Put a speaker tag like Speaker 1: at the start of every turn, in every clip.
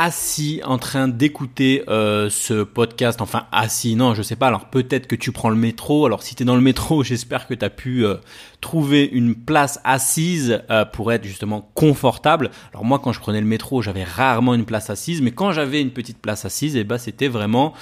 Speaker 1: assis en train d'écouter euh, ce podcast, enfin assis, non je sais pas, alors peut-être que tu prends le métro, alors si tu es dans le métro j'espère que tu as pu euh, trouver une place assise euh, pour être justement confortable. Alors moi quand je prenais le métro j'avais rarement une place assise, mais quand j'avais une petite place assise, et eh ben c'était vraiment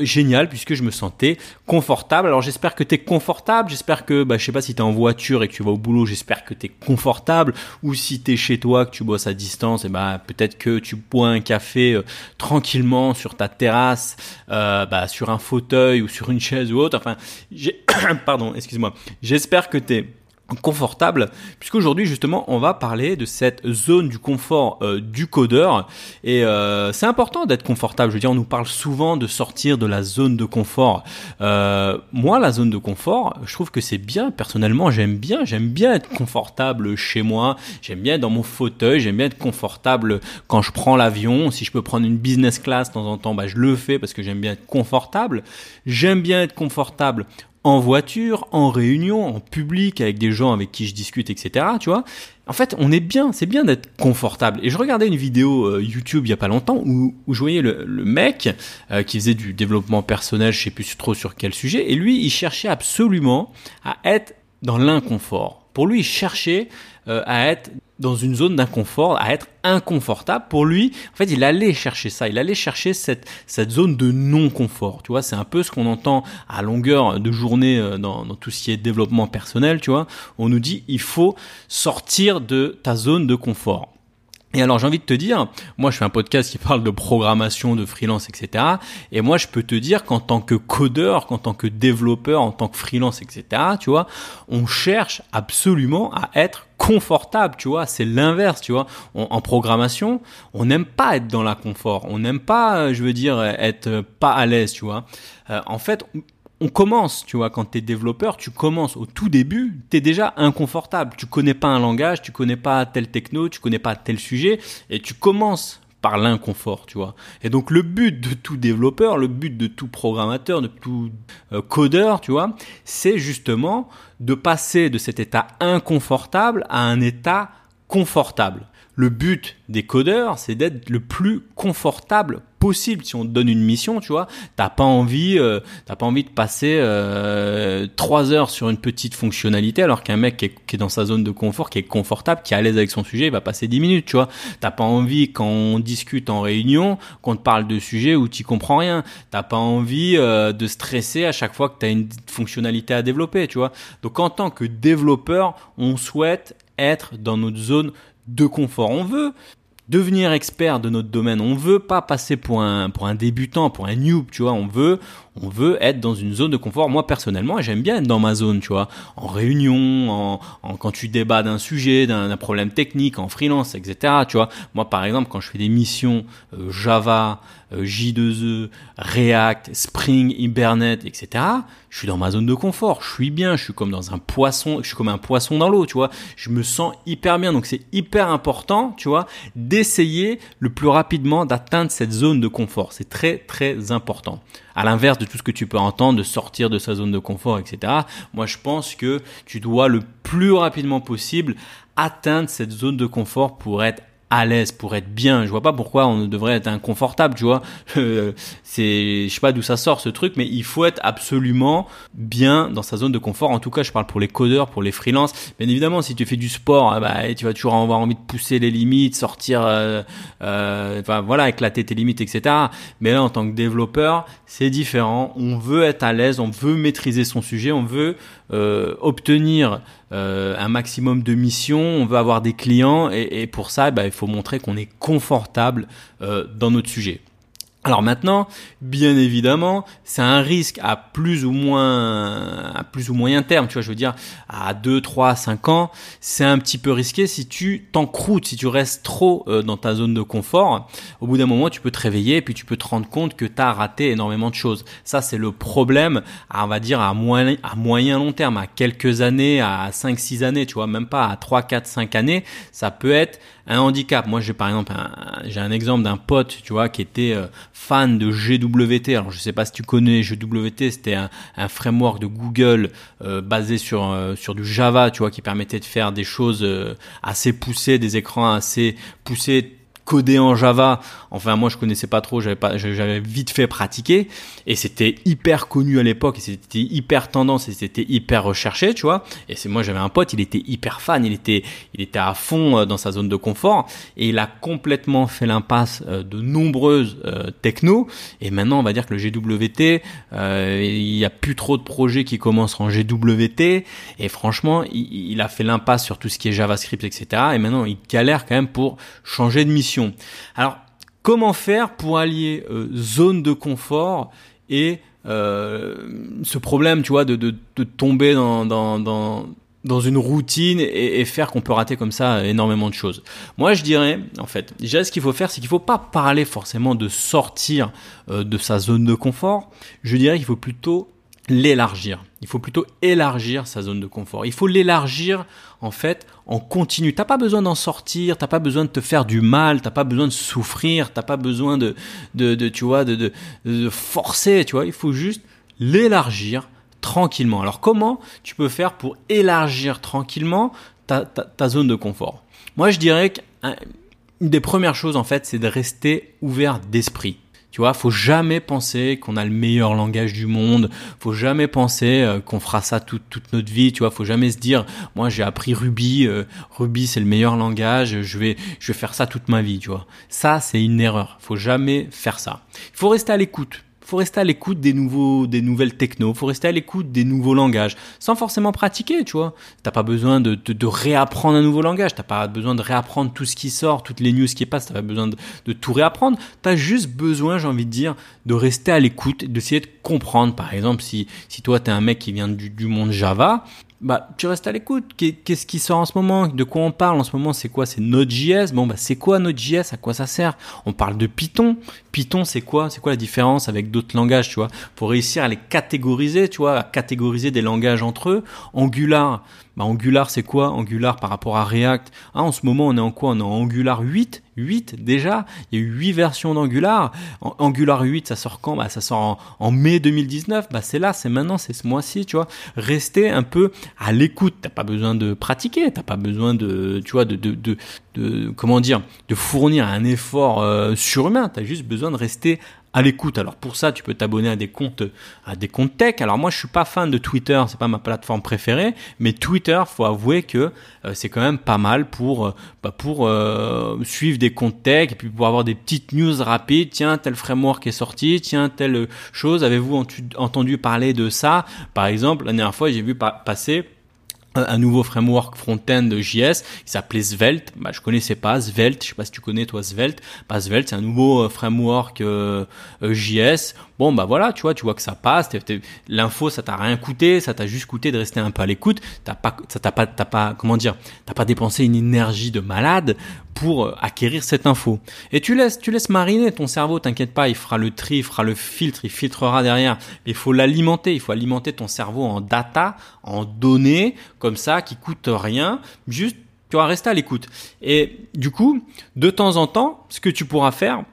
Speaker 1: génial puisque je me sentais confortable. Alors j'espère que tu es confortable, j'espère que, bah, je sais pas si tu es en voiture et que tu vas au boulot, j'espère que tu es confortable, ou si tu es chez toi, que tu bosses à distance, et eh ben peut-être que tu bois un café euh, tranquillement sur ta terrasse, euh, bah, sur un fauteuil ou sur une chaise ou autre. Enfin, pardon, excuse-moi. J'espère que tu es confortable puisqu'aujourd'hui justement on va parler de cette zone du confort euh, du codeur. Et euh, c'est important d'être confortable. Je veux dire on nous parle souvent de sortir de la zone de confort. Euh, moi la zone de confort je trouve que c'est bien. Personnellement j'aime bien. J'aime bien être confortable chez moi. J'aime bien être dans mon fauteuil. J'aime bien être confortable quand je prends l'avion. Si je peux prendre une business class de temps en temps bah je le fais parce que j'aime bien être confortable. J'aime bien être confortable en voiture, en réunion, en public, avec des gens avec qui je discute, etc. Tu vois En fait, on est bien, c'est bien d'être confortable. Et je regardais une vidéo euh, YouTube il y a pas longtemps où, où je voyais le, mec euh, qui faisait du développement personnel, je sais plus trop sur quel sujet, et lui, il cherchait absolument à être dans l'inconfort. Pour lui, il cherchait euh, à être dans une zone d'inconfort, à être inconfortable. Pour lui, en fait, il allait chercher ça. Il allait chercher cette, cette zone de non-confort. Tu vois, c'est un peu ce qu'on entend à longueur de journée euh, dans, dans tout ce qui est développement personnel. Tu vois, on nous dit il faut sortir de ta zone de confort. Et alors j'ai envie de te dire, moi je fais un podcast qui parle de programmation, de freelance, etc. Et moi je peux te dire qu'en tant que codeur, qu'en tant que développeur, en tant que freelance, etc. Tu vois, on cherche absolument à être confortable, tu vois, c'est l'inverse, tu vois. en programmation, on n'aime pas être dans la confort, on n'aime pas, je veux dire, être pas à l'aise, tu vois. Euh, en fait, on commence, tu vois, quand tu es développeur, tu commences au tout début, tu es déjà inconfortable. Tu connais pas un langage, tu connais pas tel techno, tu connais pas tel sujet, et tu commences l'inconfort, tu vois. Et donc le but de tout développeur, le but de tout programmateur, de tout euh, codeur, tu vois, c'est justement de passer de cet état inconfortable à un état confortable. Le but des codeurs, c'est d'être le plus confortable possible. Si on te donne une mission, tu vois, t'as pas envie, euh, t'as pas envie de passer euh, trois heures sur une petite fonctionnalité, alors qu'un mec qui est, dans sa zone de confort, qui est confortable, qui est à l'aise avec son sujet, il va passer dix minutes, tu vois. T'as pas envie quand on discute en réunion, qu'on te parle de sujets où tu comprends rien. T'as pas envie euh, de stresser à chaque fois que t'as une fonctionnalité à développer, tu vois. Donc en tant que développeur, on souhaite être dans notre zone de confort. On veut devenir expert de notre domaine. On veut pas passer pour un pour un débutant, pour un noob, tu vois. On veut on veut être dans une zone de confort. Moi personnellement, j'aime bien être dans ma zone, tu vois, en réunion, en, en quand tu débats d'un sujet, d'un problème technique, en freelance, etc. Tu vois. Moi par exemple, quand je fais des missions euh, Java, J2E, React, Spring, Hibernate, etc. Je suis dans ma zone de confort. Je suis bien. Je suis comme dans un poisson. Je suis comme un poisson dans l'eau, tu vois. Je me sens hyper bien. Donc c'est hyper important, tu vois, d'essayer le plus rapidement d'atteindre cette zone de confort. C'est très très important. À l'inverse de tout ce que tu peux entendre, de sortir de sa zone de confort, etc. Moi, je pense que tu dois le plus rapidement possible atteindre cette zone de confort pour être à l'aise pour être bien. Je vois pas pourquoi on devrait être inconfortable, tu vois. Euh, c'est, je sais pas d'où ça sort ce truc, mais il faut être absolument bien dans sa zone de confort. En tout cas, je parle pour les codeurs, pour les freelances. Bien évidemment, si tu fais du sport, ah bah, tu vas toujours avoir envie de pousser les limites, sortir, euh, euh, voilà, éclater tes limites, etc. Mais là, en tant que développeur, c'est différent. On veut être à l'aise, on veut maîtriser son sujet, on veut euh, obtenir un maximum de missions, on veut avoir des clients et, pour ça, bah, il faut montrer qu'on est confortable euh, dans notre sujet. Alors maintenant, bien évidemment, c'est un risque à plus ou moins à plus ou moyen terme, tu vois, je veux dire à 2 3 5 ans, c'est un petit peu risqué si tu t'encroutes, si tu restes trop euh, dans ta zone de confort. Au bout d'un moment, tu peux te réveiller et puis tu peux te rendre compte que tu as raté énormément de choses. Ça, c'est le problème, on va dire à moyen à moyen long terme, à quelques années, à 5 6 années, tu vois, même pas à 3 4 5 années, ça peut être un handicap. Moi, j'ai par exemple j'ai un exemple d'un pote, tu vois, qui était euh, fan de GWT. Alors, je sais pas si tu connais GWT, c'était un, framework de Google euh, basé sur euh, sur du Java, tu vois, qui permettait de faire des choses assez poussées, des écrans assez poussés codé en Java. Enfin, moi, je connaissais pas trop, j'avais pas, j'avais vite fait pratiquer et c'était hyper connu à l'époque et c'était hyper tendance et c'était hyper recherché, tu vois. Et c'est moi, j'avais un pote, il était hyper fan, il était, il était à fond euh, dans sa zone de confort et il a complètement fait l'impasse euh, de nombreuses euh, techno. Et maintenant, on va dire que le GWT, il y a plus trop de projets qui commencent en GWT et franchement, il a fait l'impasse sur tout ce qui est JavaScript, etc. Et maintenant, il galère quand même pour changer de mission alors, comment faire pour allier euh, zone de confort et euh, ce problème, tu vois, de, tomber dans, une routine et, faire qu'on peut rater comme ça énormément de choses? Moi, je dirais, en fait, déjà, ce qu'il faut faire, c'est qu'il ne faut pas parler forcément de sortir euh, de sa zone de confort. Je dirais qu'il faut plutôt l'élargir. Il faut plutôt élargir sa zone de confort. Il faut l'élargir en fait en continu. T'as pas besoin d'en sortir, t'as pas besoin de te faire du mal, t'as pas besoin de souffrir, t'as pas besoin de, de, tu vois, de, de, de forcer, tu vois. Il faut juste l'élargir tranquillement. Alors comment tu peux faire pour élargir tranquillement ta, ta, ta zone de confort? Moi je dirais qu'une des premières choses en fait c'est de rester ouvert d'esprit. Tu vois, faut jamais penser qu'on a le meilleur langage du monde. Faut jamais penser euh, qu'on fera ça toute, notre vie. Tu vois, faut jamais se dire, moi j'ai appris Ruby, euh, Ruby c'est le meilleur langage, je vais, je vais faire ça toute ma vie. Tu vois, ça c'est une erreur. Faut jamais faire ça. Il faut rester à l'écoute faut rester à l'écoute des nouveaux, des nouvelles techno, faut rester à l'écoute des nouveaux langages, sans forcément pratiquer, tu vois. T'as pas besoin de, de, de, réapprendre un nouveau langage, t'as pas besoin de réapprendre tout ce qui sort, toutes les news qui passent, t'as pas besoin de, de tout réapprendre. T'as juste besoin, j'ai envie de dire, de rester à l'écoute, d'essayer de comprendre. Par exemple, si, si toi t'es un mec qui vient du, du monde Java, bah, tu restes à l'écoute. Qu'est-ce qui sort en ce moment? De quoi on parle en ce moment? C'est quoi? C'est Node.js Bon, bah, c'est quoi Node.js À quoi ça sert? On parle de Python. Python, c'est quoi? C'est quoi la différence avec d'autres langages, tu vois? Pour réussir à les catégoriser, tu vois, à catégoriser des langages entre eux. Angular, bah, Angular, c'est quoi? Angular par rapport à React. Ah, En ce moment, on est en quoi? On est en Angular 8 8 déjà Il y a eu 8 versions d'Angular. Angular 8, ça sort quand? Bah, Ça sort en, mai 2019. Bah, c'est là, c'est maintenant, c'est ce mois-ci, tu vois. Restez un peu à l'écoute. T'as pas besoin de pratiquer, t'as pas besoin de, tu vois, de, de, de, comment dire, de fournir un effort euh, surhumain. T'as juste besoin de rester à l'écoute. Alors pour ça, tu peux t'abonner à des comptes à des comptes tech. Alors moi, je suis pas fan de Twitter, c'est pas ma plateforme préférée, mais Twitter, faut avouer que euh, c'est quand même pas mal pour euh, bah, pour euh, suivre des comptes tech et puis pour avoir des petites news rapides. Tiens, tel framework est sorti, tiens, telle chose. Avez-vous entendu parler de ça? Par exemple, la dernière fois, j'ai vu passer un nouveau framework front-end JS qui s'appelait Svelte. Bah, je connaissais pas Svelte. Je sais pas si tu connais toi Svelte. Bah, Svelte, c'est un nouveau euh, framework euh, euh, JS. Bon, bah voilà, tu vois, tu vois que ça passe. L'info, ça t'a rien coûté. Ça t'a juste coûté de rester un peu à l'écoute. T'as pas, ça t'a pas, t'as pas, comment dire, t'as pas dépensé une énergie de malade pour acquérir cette info. Et tu laisses, tu laisses mariner ton cerveau. T'inquiète pas, il fera le tri, il fera le filtre, il filtrera derrière. Il faut l'alimenter. Il faut alimenter ton cerveau en data, en données ça qui coûte rien, juste tu vas rester à l'écoute. Et du coup, de temps en temps, ce que tu pourras faire,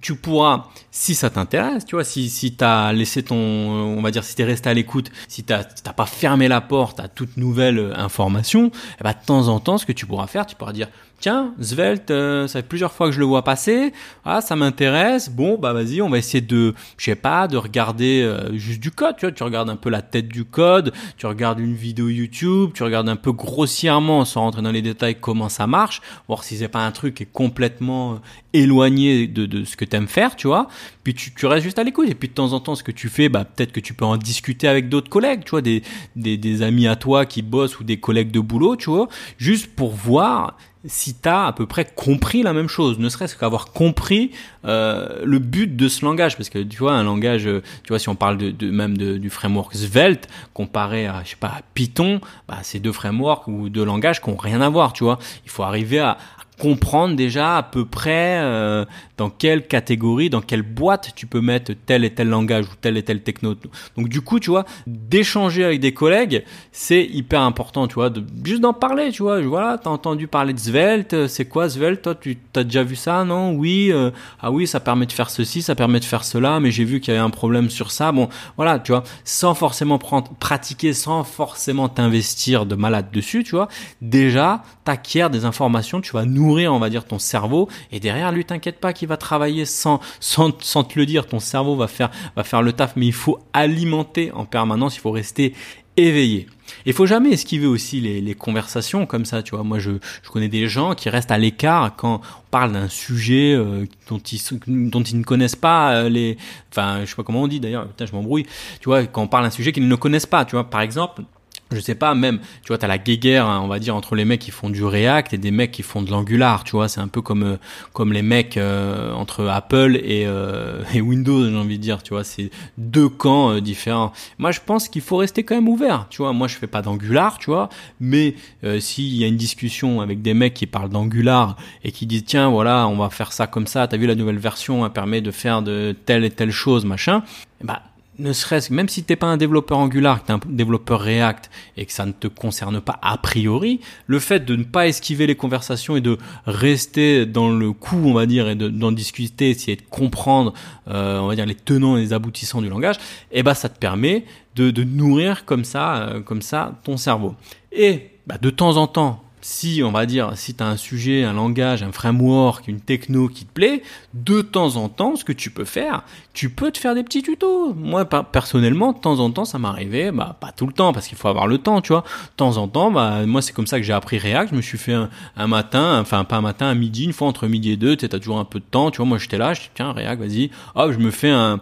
Speaker 1: tu pourras, si ça t'intéresse, tu vois, si, si tu as laissé ton, on va dire, si tu es resté à l'écoute, si tu n'as pas fermé la porte à toute nouvelle information, eh ben, de temps en temps, ce que tu pourras faire, tu pourras dire, tiens, Svelte, euh, ça fait plusieurs fois que je le vois passer, ah, ça m'intéresse, bon, bah vas-y, on va essayer de, je sais pas, de regarder euh, juste du code, tu vois, tu regardes un peu la tête du code, tu regardes une vidéo YouTube, tu regardes un peu grossièrement, sans rentrer dans les détails, comment ça marche, voir si c'est pas un truc qui est complètement euh, éloigné de, de ce que tu aimes faire, tu vois, puis tu, tu restes juste à l'écoute, et puis de temps en temps, ce que tu fais, bah peut-être que tu peux en discuter avec d'autres collègues, tu vois, des, des, des amis à toi qui bossent ou des collègues de boulot, tu vois, juste pour voir si tu as à peu près compris la même chose, ne serait-ce qu'avoir compris euh, le but de ce langage, parce que tu vois, un langage, euh, tu vois, si on parle de, même de, du framework Svelte comparé à, je sais pas, à Python, bah, c'est deux frameworks ou deux langages qui ont rien à voir, tu vois. Il faut arriver à, comprendre déjà à peu près euh, dans quelle catégorie, dans quelle boîte tu peux mettre tel et tel langage ou tel et tel techno. Donc du coup, tu vois, d'échanger avec des collègues, c'est hyper important, tu vois, juste d'en parler, tu vois. Voilà, t'as entendu parler de Svelte, c'est quoi Svelte Toi, tu as déjà vu ça, non? Oui, euh, ah oui, ça permet de faire ceci, ça permet de faire cela, mais j'ai vu qu'il y avait un problème sur ça. Bon, voilà, tu vois, sans forcément prendre, pratiquer, sans forcément t'investir de malade dessus, tu vois. Déjà, t'acquiers des informations, tu vas nous on va dire, ton cerveau. Et derrière, lui, t'inquiète pas qu'il va travailler sans, sans, sans te le dire. Ton cerveau va faire, va faire le taf, mais il faut alimenter en permanence. Il faut rester éveillé. Il faut jamais esquiver aussi les, les, conversations comme ça, tu vois. Moi, je, je connais des gens qui restent à l'écart quand on parle d'un sujet euh, dont ils dont ils ne connaissent pas euh, les, enfin, je sais pas comment on dit d'ailleurs. Putain, je m'embrouille. Tu vois, quand on parle d'un sujet qu'ils ne connaissent pas, tu vois. Par exemple, je sais pas, même, tu vois, t'as la guéguerre, hein, on va dire, entre les mecs qui font du React et des mecs qui font de l'Angular, tu vois, c'est un peu comme euh, comme les mecs euh, entre Apple et, euh, et Windows, j'ai envie de dire, tu vois, c'est deux camps différents. Moi, je pense qu'il faut rester quand même ouvert, tu vois. Moi, je fais pas d'Angular, tu vois, mais s'il y a une discussion avec des mecs qui parlent d'Angular et qui disent tiens, voilà, on va faire ça comme ça, t'as vu la nouvelle version, elle permet de faire de telle et telle chose, machin, bah ne serait-ce même si t'es pas un développeur Angular, que t'es un développeur React et que ça ne te concerne pas a priori, le fait de ne pas esquiver les conversations et de rester dans le coup, on va dire, et d'en discuter, essayer de comprendre, euh, on va dire, les tenants et les aboutissants du langage, eh ben ça te permet de, de nourrir comme ça, euh, comme ça, ton cerveau. Et bah, de temps en temps, si, on va dire, si tu as un sujet, un langage, un framework, une techno qui te plaît, de temps en temps, ce que tu peux faire, tu peux te faire des petits tutos. Moi, personnellement, de temps en temps, ça m'arrivait, bah, pas tout le temps, parce qu'il faut avoir le temps, tu vois. De temps en temps, bah, moi, c'est comme ça que j'ai appris React. Je me suis fait un, matin, enfin, pas un matin, un midi, une fois entre midi et deux, tu as toujours un peu de temps, tu vois. Moi, j'étais là, je dis, tiens, React, vas-y. Hop, je me fais un,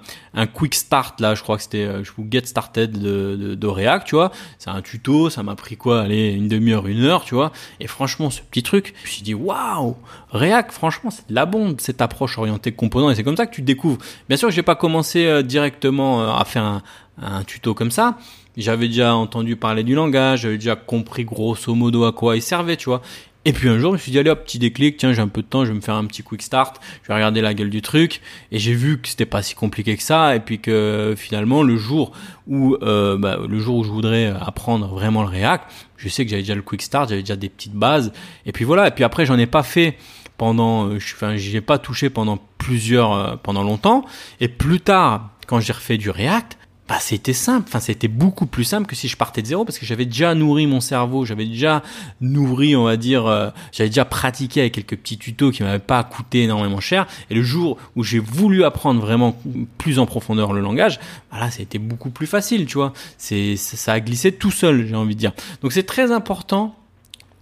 Speaker 1: quick start, là, je crois que c'était, euh, je vous get started de, de, de React, tu vois. C'est un tuto, ça m'a pris quoi, allez, une demi-heure, une heure, tu vois. Et franchement, ce petit truc, je me suis dit, waouh, React, franchement, c'est de la bombe, cette approche orientée composant, et c'est comme ça que tu découvres. Bien sûr, j'ai pas commencé euh, directement euh, à faire un, un tuto comme ça. J'avais déjà entendu parler du langage, j'avais déjà compris grosso modo à quoi il servait, tu vois. Et puis un jour, je me suis dit, allez hop, petit déclic, tiens, j'ai un peu de temps, je vais me faire un petit quick start, je vais regarder la gueule du truc. Et j'ai vu que c'était pas si compliqué que ça, et puis que finalement, le jour où, euh, bah, le jour où je voudrais apprendre vraiment le React, je sais que j'avais déjà le quick start, j'avais déjà des petites bases. Et puis voilà, et puis après, j'en ai pas fait pendant, euh, enfin, j'y ai pas touché pendant plusieurs, euh, pendant longtemps. Et plus tard, quand j'ai refait du React, bah c'était simple, enfin c'était beaucoup plus simple que si je partais de zéro parce que j'avais déjà nourri mon cerveau, j'avais déjà nourri, on va dire, euh, j'avais déjà pratiqué avec quelques petits tutos qui m'avaient pas coûté énormément cher. Et le jour où j'ai voulu apprendre vraiment plus en profondeur le langage, bah a été beaucoup plus facile, tu vois. C'est ça a glissé tout seul, j'ai envie de dire. Donc c'est très important,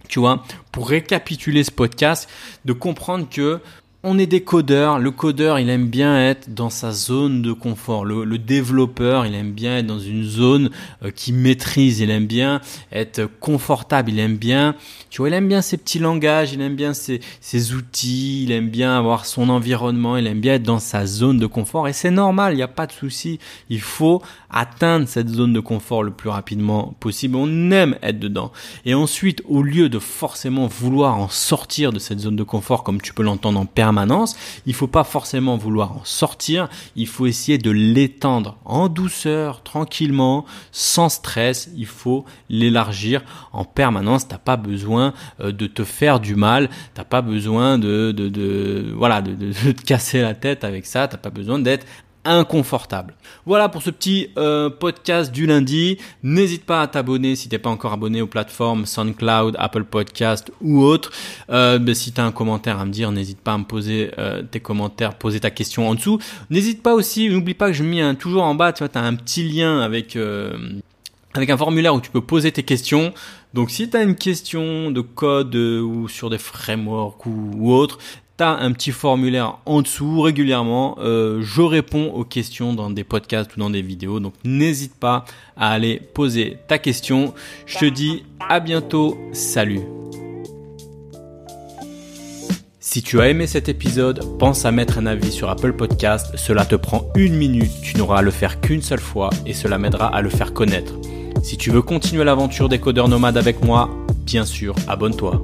Speaker 1: tu vois, pour récapituler ce podcast, de comprendre que on est des codeurs. Le codeur, il aime bien être dans sa zone de confort. Le, développeur, il aime bien être dans une zone euh, qui maîtrise. Il aime bien être confortable. Il aime bien, tu vois, il aime bien ses petits langages. Il aime bien ses, ses outils. Il aime bien avoir son environnement. Il aime bien être dans sa zone de confort. Et c'est normal. Il n'y a pas de souci. Il faut atteindre cette zone de confort le plus rapidement possible. On aime être dedans. Et ensuite, au lieu de forcément vouloir en sortir de cette zone de confort, comme tu peux l'entendre en permanence permanence. Il faut pas forcément vouloir en sortir. Il faut essayer de l'étendre en douceur, tranquillement, sans stress. Il faut l'élargir en permanence. T'as pas besoin euh, de te faire du mal. T'as pas besoin de, de, voilà, de, te casser la tête avec ça. T'as pas besoin d'être inconfortable. Voilà pour ce petit euh, podcast du lundi. N'hésite pas à t'abonner si t'es pas encore abonné aux plateformes SoundCloud, Apple Podcast ou autres. Euh, ben, si tu as un commentaire à me dire, n'hésite pas à me poser euh, tes commentaires, poser ta question en dessous. N'hésite pas aussi, n'oublie pas que je mets toujours en bas, tu vois, as un petit lien avec euh, avec un formulaire où tu peux poser tes questions. Donc si tu as une question de code ou sur des frameworks ou, ou autre, T'as un petit formulaire en dessous régulièrement. Euh, je réponds aux questions dans des podcasts ou dans des vidéos. Donc n'hésite pas à aller poser ta question. Je te dis à bientôt. Salut. Si tu as aimé cet épisode, pense à mettre un avis sur Apple Podcast. Cela te prend une minute, tu n'auras à le faire qu'une seule fois et cela m'aidera à le faire connaître. Si tu veux continuer l'aventure des codeurs nomades avec moi, bien sûr, abonne-toi.